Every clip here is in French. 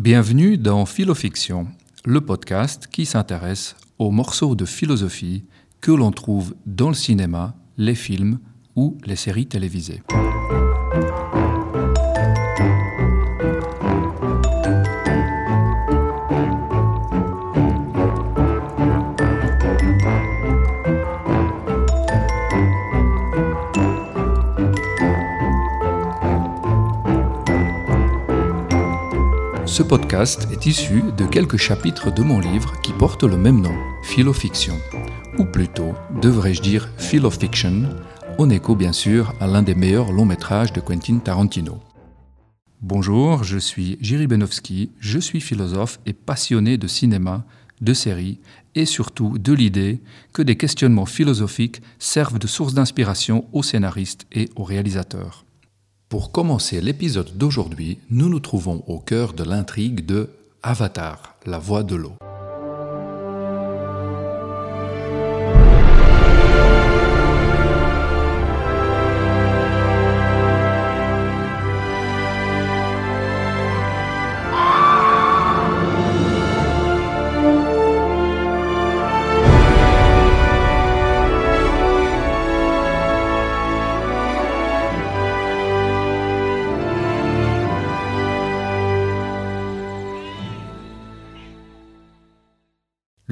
Bienvenue dans Philofiction, le podcast qui s'intéresse aux morceaux de philosophie que l'on trouve dans le cinéma, les films ou les séries télévisées. Ce podcast est issu de quelques chapitres de mon livre qui porte le même nom, Philofiction, ou plutôt, devrais-je dire Philofiction, en écho bien sûr à l'un des meilleurs longs métrages de Quentin Tarantino. Bonjour, je suis Jiri Benowski, je suis philosophe et passionné de cinéma, de séries et surtout de l'idée que des questionnements philosophiques servent de source d'inspiration aux scénaristes et aux réalisateurs. Pour commencer l'épisode d'aujourd'hui, nous nous trouvons au cœur de l'intrigue de Avatar, la voix de l'eau.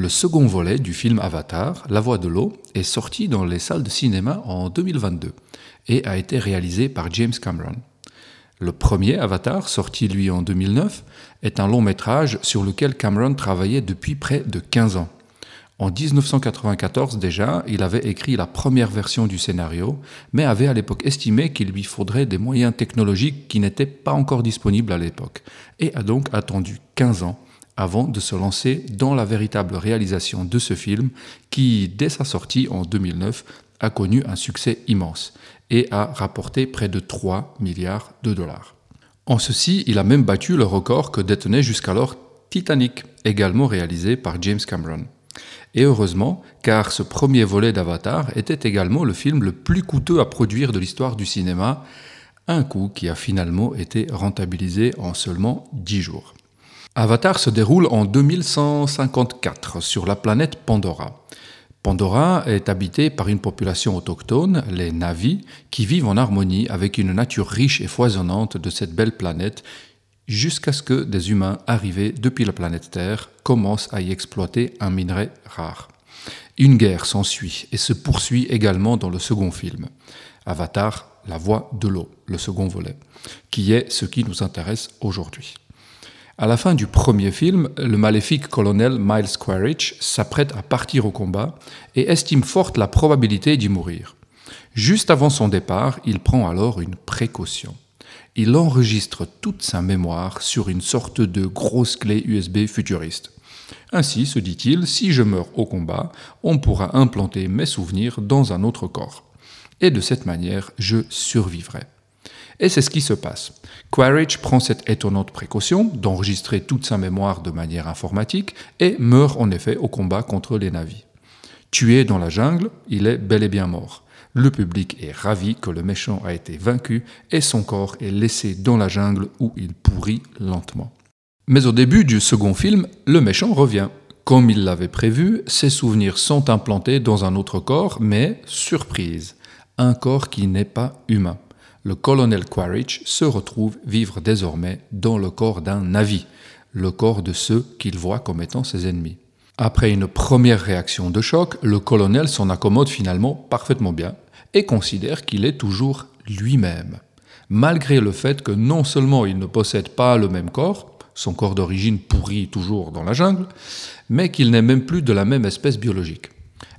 Le second volet du film Avatar, La Voix de l'eau, est sorti dans les salles de cinéma en 2022 et a été réalisé par James Cameron. Le premier Avatar, sorti lui en 2009, est un long métrage sur lequel Cameron travaillait depuis près de 15 ans. En 1994 déjà, il avait écrit la première version du scénario, mais avait à l'époque estimé qu'il lui faudrait des moyens technologiques qui n'étaient pas encore disponibles à l'époque, et a donc attendu 15 ans avant de se lancer dans la véritable réalisation de ce film qui, dès sa sortie en 2009, a connu un succès immense et a rapporté près de 3 milliards de dollars. En ceci, il a même battu le record que détenait jusqu'alors Titanic, également réalisé par James Cameron. Et heureusement, car ce premier volet d'Avatar était également le film le plus coûteux à produire de l'histoire du cinéma, un coût qui a finalement été rentabilisé en seulement 10 jours. Avatar se déroule en 2154 sur la planète Pandora. Pandora est habitée par une population autochtone, les Navis, qui vivent en harmonie avec une nature riche et foisonnante de cette belle planète, jusqu'à ce que des humains arrivés depuis la planète Terre commencent à y exploiter un minerai rare. Une guerre s'ensuit et se poursuit également dans le second film. Avatar, la voix de l'eau, le second volet, qui est ce qui nous intéresse aujourd'hui. À la fin du premier film, le maléfique colonel Miles Quaritch s'apprête à partir au combat et estime forte la probabilité d'y mourir. Juste avant son départ, il prend alors une précaution. Il enregistre toute sa mémoire sur une sorte de grosse clé USB futuriste. Ainsi, se dit-il, si je meurs au combat, on pourra implanter mes souvenirs dans un autre corps. Et de cette manière, je survivrai. Et c'est ce qui se passe. Quaritch prend cette étonnante précaution d'enregistrer toute sa mémoire de manière informatique et meurt en effet au combat contre les navis. Tué dans la jungle, il est bel et bien mort. Le public est ravi que le méchant a été vaincu et son corps est laissé dans la jungle où il pourrit lentement. Mais au début du second film, le méchant revient. Comme il l'avait prévu, ses souvenirs sont implantés dans un autre corps, mais surprise, un corps qui n'est pas humain le colonel Quaritch se retrouve vivre désormais dans le corps d'un Navi, le corps de ceux qu'il voit comme étant ses ennemis. Après une première réaction de choc, le colonel s'en accommode finalement parfaitement bien et considère qu'il est toujours lui-même, malgré le fait que non seulement il ne possède pas le même corps, son corps d'origine pourrit toujours dans la jungle, mais qu'il n'est même plus de la même espèce biologique.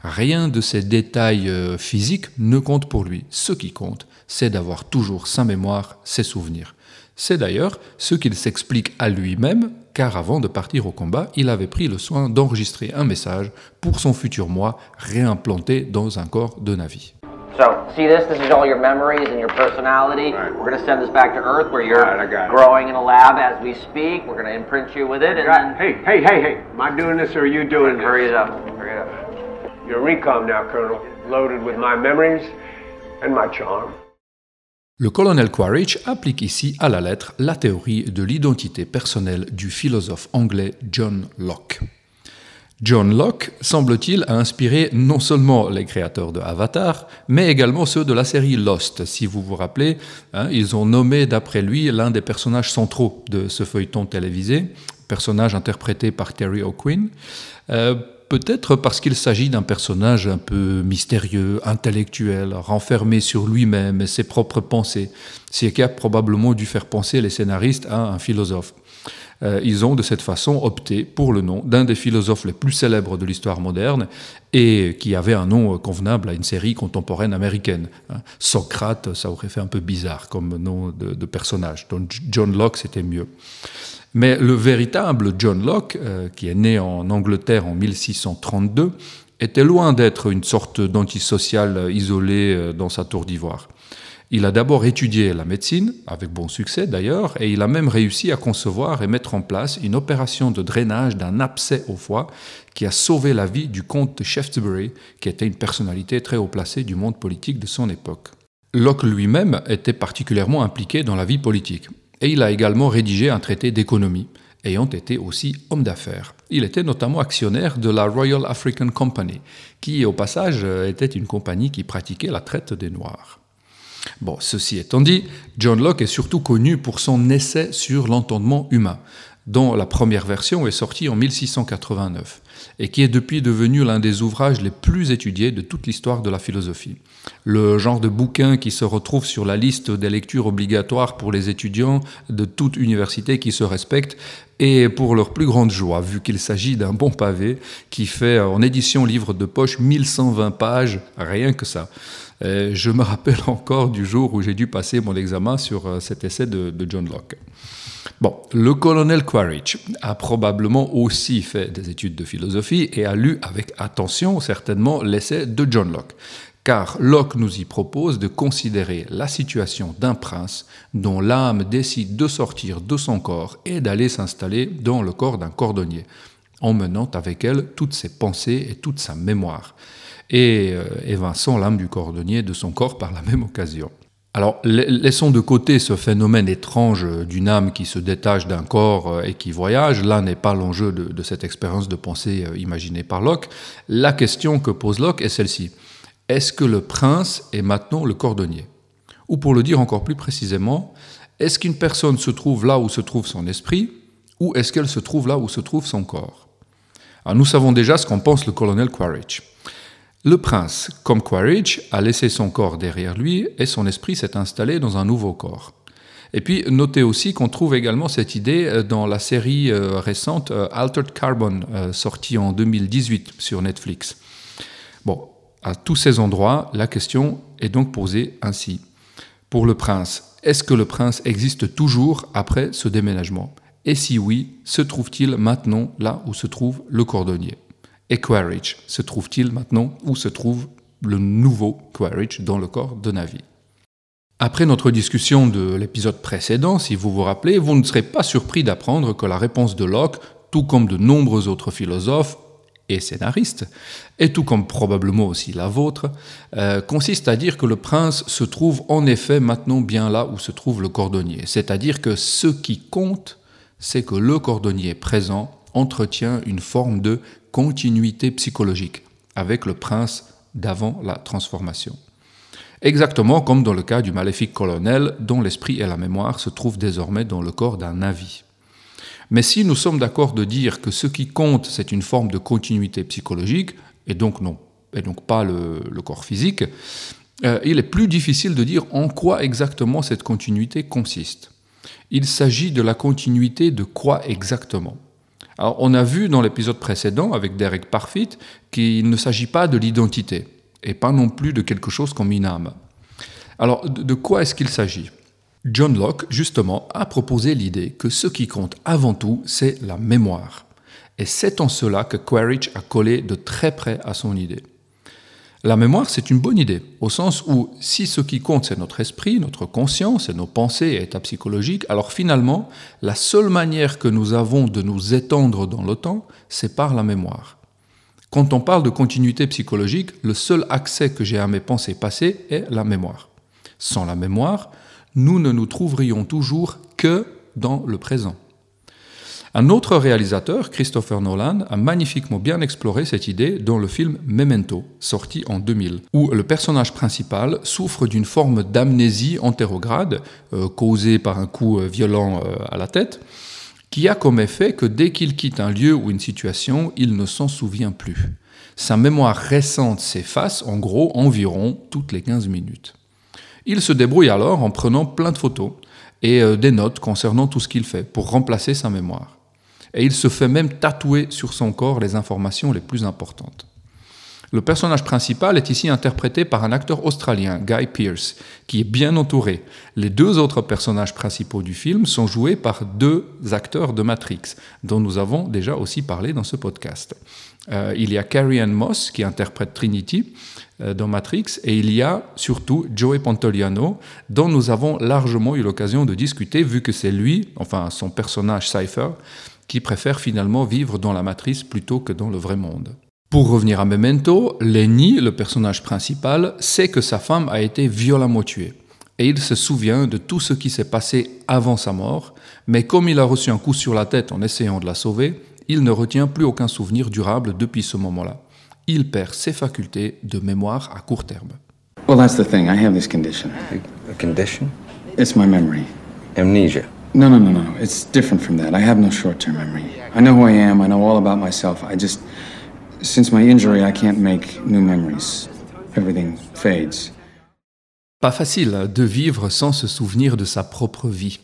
Rien de ces détails euh, physiques ne compte pour lui. Ce qui compte, c'est d'avoir toujours sa mémoire, ses souvenirs. C'est d'ailleurs ce qu'il s'explique à lui-même, car avant de partir au combat, il avait pris le soin d'enregistrer un message pour son futur moi réimplanté dans un corps de Navi. So, see this? This is all your memories and your personality. Right. We're going to send this back to Earth where you're Right, growing in a lab as we speak. We're going to imprint you with it and then Hey, hey, hey, hey. Am I doing this or are you doing this? hurry it up. Hurry it up. You're recom now, Colonel. Loaded with my memories and my charm. Le colonel Quaritch applique ici à la lettre la théorie de l'identité personnelle du philosophe anglais John Locke. John Locke, semble-t-il, a inspiré non seulement les créateurs de Avatar, mais également ceux de la série Lost. Si vous vous rappelez, hein, ils ont nommé d'après lui l'un des personnages centraux de ce feuilleton télévisé, personnage interprété par Terry O'Quinn. Euh, peut-être parce qu'il s'agit d'un personnage un peu mystérieux, intellectuel, renfermé sur lui-même et ses propres pensées, ce qui a probablement dû faire penser les scénaristes à un philosophe. Euh, ils ont de cette façon opté pour le nom d'un des philosophes les plus célèbres de l'histoire moderne et qui avait un nom convenable à une série contemporaine américaine. Hein. Socrate, ça aurait fait un peu bizarre comme nom de, de personnage. Donc John Locke, c'était mieux. Mais le véritable John Locke, euh, qui est né en Angleterre en 1632, était loin d'être une sorte d'antisocial isolé euh, dans sa tour d'ivoire. Il a d'abord étudié la médecine, avec bon succès d'ailleurs, et il a même réussi à concevoir et mettre en place une opération de drainage d'un abcès au foie qui a sauvé la vie du comte de Shaftesbury, qui était une personnalité très haut placée du monde politique de son époque. Locke lui-même était particulièrement impliqué dans la vie politique. Et il a également rédigé un traité d'économie, ayant été aussi homme d'affaires. Il était notamment actionnaire de la Royal African Company, qui au passage était une compagnie qui pratiquait la traite des Noirs. Bon, ceci étant dit, John Locke est surtout connu pour son essai sur l'entendement humain, dont la première version est sortie en 1689 et qui est depuis devenu l'un des ouvrages les plus étudiés de toute l'histoire de la philosophie. Le genre de bouquin qui se retrouve sur la liste des lectures obligatoires pour les étudiants de toute université qui se respecte et pour leur plus grande joie, vu qu'il s'agit d'un bon pavé qui fait en édition livre de poche 1120 pages, rien que ça. je me rappelle encore du jour où j'ai dû passer mon examen sur euh, cet essai de John Locke. Bon, le colonel Quaritch a probablement aussi fait des études de philosophie et a lu avec attention certainement l'essai de John Locke, car Locke nous y propose de considérer la situation d'un prince dont l'âme décide de sortir de son corps et d'aller s'installer dans le corps d'un cordonnier, emmenant avec elle toutes ses pensées et toute sa mémoire, et euh, évinçant l'âme du cordonnier de son corps par la même occasion. Alors, laissons de côté ce phénomène étrange d'une âme qui se détache d'un corps euh, et qui voyage. Là n'est pas l'enjeu de, cette expérience de pensée euh, imaginée par Locke. La question que pose Locke est celle-ci. Est-ce que le prince est maintenant le cordonnier? Ou pour le dire encore plus précisément, est-ce qu'une personne se trouve là où se trouve son esprit ou est-ce qu'elle se trouve là où se trouve son corps? Nous savons déjà ce qu'en pense le colonel Quaritch. Le prince, comme Quaritch, a laissé son corps derrière lui et son esprit s'est installé dans un nouveau corps. Et puis, notez aussi qu'on trouve également cette idée euh, dans la série euh, récente euh, Altered Carbon, sortie en 2018 sur Netflix. Bon, à tous ces endroits, la question est donc posée ainsi. Pour le prince, est-ce que le prince existe toujours après ce déménagement? Et si oui, se trouve-t-il maintenant là où se trouve le cordonnier? Et Quaritch se trouve-t-il maintenant où se trouve le nouveau Quaritch dans le corps de Navi? Après notre discussion de l'épisode précédent, si vous vous rappelez, vous ne serez pas surpris d'apprendre que la réponse de Locke, tout comme de nombreux autres philosophes et scénaristes, et tout comme probablement aussi la vôtre, euh, consiste à dire que le prince se trouve en effet maintenant bien là où se trouve le cordonnier. C'est-à-dire que ce qui compte, c'est que le cordonnier présent entretient une forme de continuité psychologique avec le prince d'avant la transformation. Exactement comme dans le cas du maléfique colonel dont l'esprit et la mémoire se trouvent désormais dans le corps d'un avis. Mais si nous sommes d'accord de dire que ce qui compte, c'est une forme de continuité psychologique, et donc, non, et donc pas le, corps physique, euh, il est plus difficile de dire en quoi exactement cette continuité consiste. Il s'agit de la continuité de quoi exactement? Alors, on a vu dans l'épisode précédent avec Derek Parfit qu'il ne s'agit pas de l'identité et pas non plus de quelque chose comme une âme. Alors, de quoi est-ce qu'il s'agit? John Locke, justement, a proposé l'idée que ce qui compte avant tout, c'est la mémoire. Et c'est en cela que Quaritch a collé de très près à son idée. La mémoire, c'est une bonne idée, au sens où si ce qui compte, c'est notre esprit, notre conscience et nos pensées et états psychologiques, alors finalement, la seule manière que nous avons de nous étendre dans le temps, c'est par la mémoire. Quand on parle de continuité psychologique, le seul accès que j'ai à mes pensées passées est la mémoire. Sans la mémoire, nous ne nous trouverions toujours que dans le présent. Un autre réalisateur, Christopher Nolan, a magnifiquement bien exploré cette idée dans le film Memento, sorti en 2000, où le personnage principal souffre d'une forme d'amnésie antérograde, euh, causée par un coup euh, violent euh, à la tête, qui a comme effet que dès qu'il quitte un lieu ou une situation, il ne s'en souvient plus. Sa mémoire récente s'efface en gros environ toutes les 15 minutes. Il se débrouille alors en prenant plein de photos et des notes concernant tout ce qu'il fait pour remplacer sa mémoire et il se fait même tatouer sur son corps les informations les plus importantes. Le personnage principal est ici interprété par un acteur australien, Guy Pearce, qui est bien entouré. Les deux autres personnages principaux du film sont joués par deux acteurs de Matrix, dont nous avons déjà aussi parlé dans ce podcast. Euh, il y a Carrie Ann Moss qui interprète Trinity euh, dans Matrix, et il y a surtout Joey Pantoliano, dont nous avons largement eu l'occasion de discuter, vu que c'est lui, enfin son personnage Cypher, qui préfère finalement vivre dans la matrice plutôt que dans le vrai monde. Pour revenir à Memento, Lenny, le personnage principal, sait que sa femme a été violemment tuée. Et il se souvient de tout ce qui s'est passé avant sa mort, mais comme il a reçu un coup sur la tête en essayant de la sauver, il ne retient plus aucun souvenir durable depuis ce moment-là. Il perd ses facultés de mémoire à court terme. Well, that's the thing. I have this condition. A condition? It's my memory. Amnesia. No, no, no, no. It's different from that. I have no short term memory. I know who I am, I know all about myself. I just. Since my injury, I can't make new memories. Everything fades. Pas facile de vivre sans se souvenir de sa propre vie.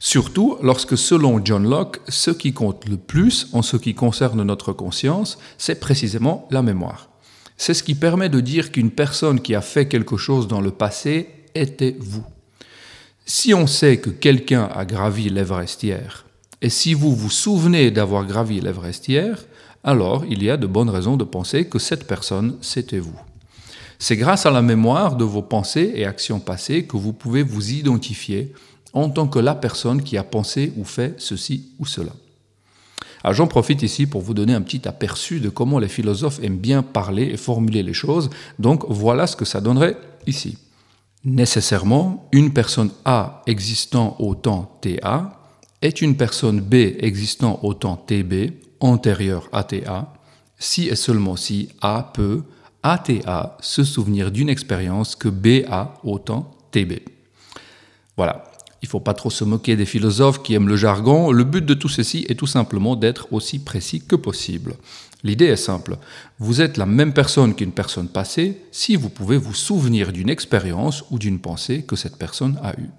Surtout lorsque, selon John Locke, ce qui compte le plus en ce qui concerne notre conscience, c'est précisément la mémoire. C'est ce qui permet de dire qu'une personne qui a fait quelque chose dans le passé était vous. Si on sait que quelqu'un a gravi l'Everest hier, et si vous vous souvenez d'avoir gravi l'Everest hier, alors il y a de bonnes raisons de penser que cette personne, c'était vous. C'est grâce à la mémoire de vos pensées et actions passées que vous pouvez vous identifier en tant que la personne qui a pensé ou fait ceci ou cela. Alors j'en profite ici pour vous donner un petit aperçu de comment les philosophes aiment bien parler et formuler les choses, donc voilà ce que ça donnerait ici nécessairement, une personne A existant au temps TA est une personne B existant au temps TB antérieur à TA, si et seulement si A peut, ATA, se souvenir d'une expérience que B a au temps TB. Voilà. Il ne faut pas trop se moquer des philosophes qui aiment le jargon. Le but de tout ceci est tout simplement d'être aussi précis que possible. L'idée est simple. Vous êtes la même personne qu'une personne passée si vous pouvez vous souvenir d'une expérience ou d'une pensée que cette personne a eue.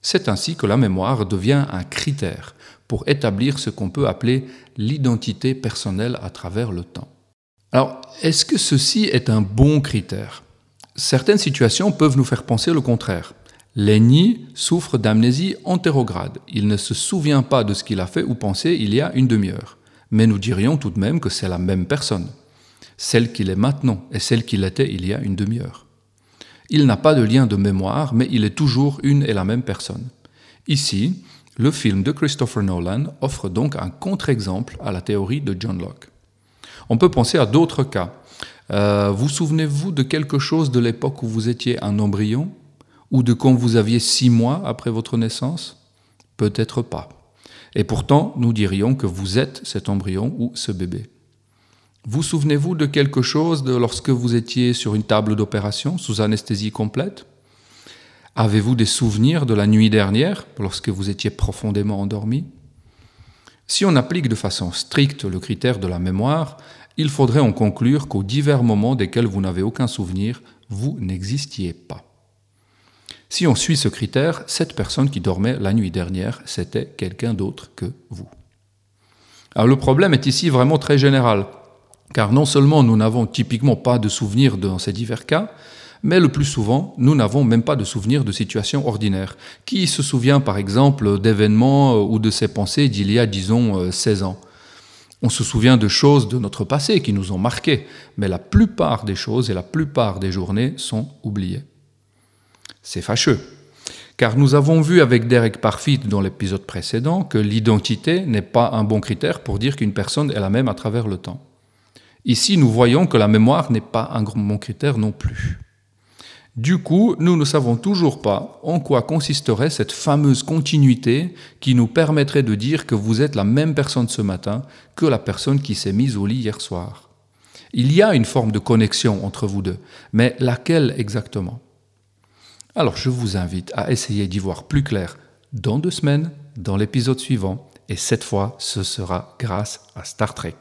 C'est ainsi que la mémoire devient un critère pour établir ce qu'on peut appeler l'identité personnelle à travers le temps. Alors, est-ce que ceci est un bon critère? Certaines situations peuvent nous faire penser le contraire. Lenny souffre d'amnésie antérograde. Il ne se souvient pas de ce qu'il a fait ou pensé il y a une demi-heure mais nous dirions tout de même que c'est la même personne, celle qu'il est maintenant et celle qu'il était il y a une demi-heure. Il n'a pas de lien de mémoire, mais il est toujours une et la même personne. Ici, le film de Christopher Nolan offre donc un contre-exemple à la théorie de John Locke. On peut penser à d'autres cas. Euh, vous souvenez-vous de quelque chose de l'époque où vous étiez un embryon Ou de quand vous aviez six mois après votre naissance? Peut-être pas. Et pourtant, nous dirions que vous êtes cet embryon ou ce bébé. Vous souvenez-vous de quelque chose lorsque vous étiez sur une table d'opération sous anesthésie complète? Avez-vous des souvenirs de la nuit dernière lorsque vous étiez profondément endormi? Si on applique de façon stricte le critère de la mémoire, il faudrait en conclure qu'aux divers moments desquels vous n'avez aucun souvenir, vous n'existiez pas. Si on suit ce critère, cette personne qui dormait la nuit dernière, c'était quelqu'un d'autre que vous. Alors le problème est ici vraiment très général, car non seulement nous n'avons typiquement pas de souvenirs dans ces divers cas, mais le plus souvent, nous n'avons même pas de souvenirs de situations ordinaires. Qui se souvient par exemple d'événements euh, ou de ses pensées d'il y a, disons, 16 euh, ans? On se souvient de choses de notre passé qui nous ont marqués, mais la plupart des choses et la plupart des journées sont oubliées. C'est fâcheux. Car nous avons vu avec Derek Parfit dans l'épisode précédent que l'identité n'est pas un bon critère pour dire qu'une personne est la même à travers le temps. Ici, nous voyons que la mémoire n'est pas un bon critère non plus. Du coup, nous ne savons toujours pas en quoi consisterait cette fameuse continuité qui nous permettrait de dire que vous êtes la même personne ce matin que la personne qui s'est mise au lit hier soir. Il y a une forme de connexion entre vous deux, mais laquelle exactement? Alors je vous invite à essayer d'y voir plus clair dans deux semaines, dans l'épisode suivant, et cette fois ce sera grâce à Star Trek.